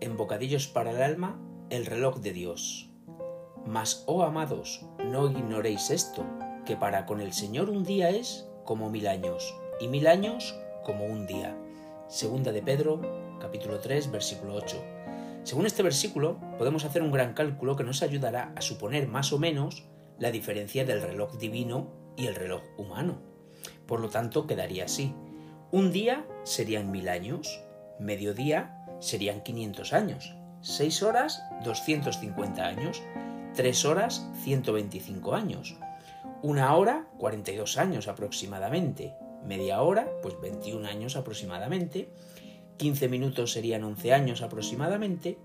en Bocadillos para el Alma el reloj de Dios. Mas, oh amados, no ignoréis esto, que para con el Señor un día es como mil años, y mil años como un día. Segunda de Pedro, capítulo 3, versículo 8. Según este versículo, podemos hacer un gran cálculo que nos ayudará a suponer más o menos la diferencia del reloj divino y el reloj humano. Por lo tanto, quedaría así. Un día serían mil años, mediodía serían 500 años, seis horas 250 años, tres horas 125 años, una hora 42 años aproximadamente, media hora pues 21 años aproximadamente, 15 minutos serían 11 años aproximadamente,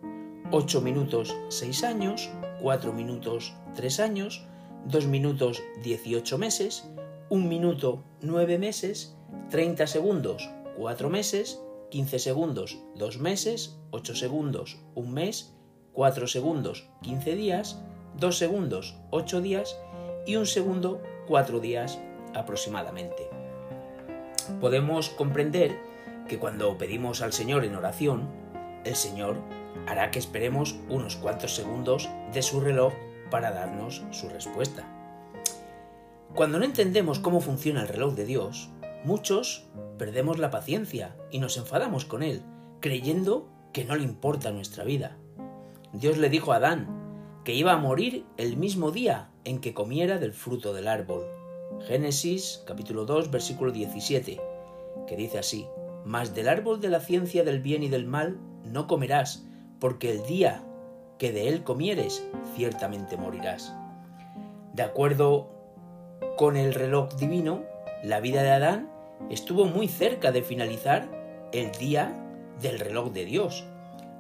8 minutos 6 años, 4 minutos 3 años, 2 minutos 18 meses, 1 minuto 9 meses, 30 segundos 4 meses, 15 segundos 2 meses, 8 segundos 1 mes, 4 segundos 15 días, 2 segundos 8 días y 1 segundo 4 días aproximadamente. Podemos comprender que cuando pedimos al Señor en oración, el Señor hará que esperemos unos cuantos segundos de su reloj para darnos su respuesta. Cuando no entendemos cómo funciona el reloj de Dios, muchos perdemos la paciencia y nos enfadamos con Él, creyendo que no le importa nuestra vida. Dios le dijo a Adán que iba a morir el mismo día en que comiera del fruto del árbol. Génesis capítulo 2 versículo 17, que dice así, Mas del árbol de la ciencia del bien y del mal no comerás, porque el día que de él comieres, ciertamente morirás. De acuerdo con el reloj divino, la vida de Adán estuvo muy cerca de finalizar el día del reloj de Dios.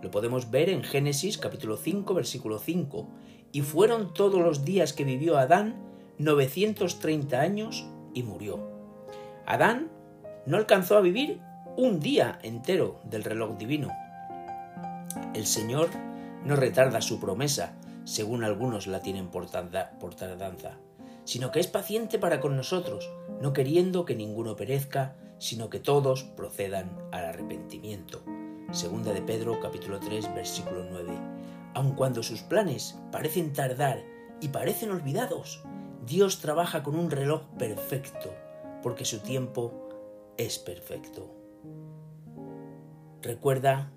Lo podemos ver en Génesis capítulo 5 versículo 5. Y fueron todos los días que vivió Adán 930 años y murió. Adán no alcanzó a vivir un día entero del reloj divino. El Señor no retarda su promesa, según algunos la tienen por, tardanza, sino que es paciente para con nosotros, no queriendo que ninguno perezca, sino que todos procedan al arrepentimiento. Segunda de Pedro capítulo 3 versículo 9. Aun cuando sus planes parecen tardar y parecen olvidados, Dios trabaja con un reloj perfecto, porque su tiempo es perfecto. Recuerda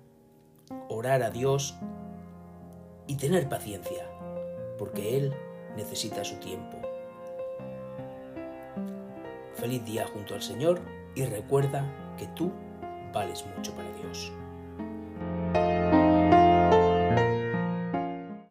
orar a Dios y tener paciencia, porque Él necesita su tiempo. Feliz día junto al Señor y recuerda que tú vales mucho para Dios.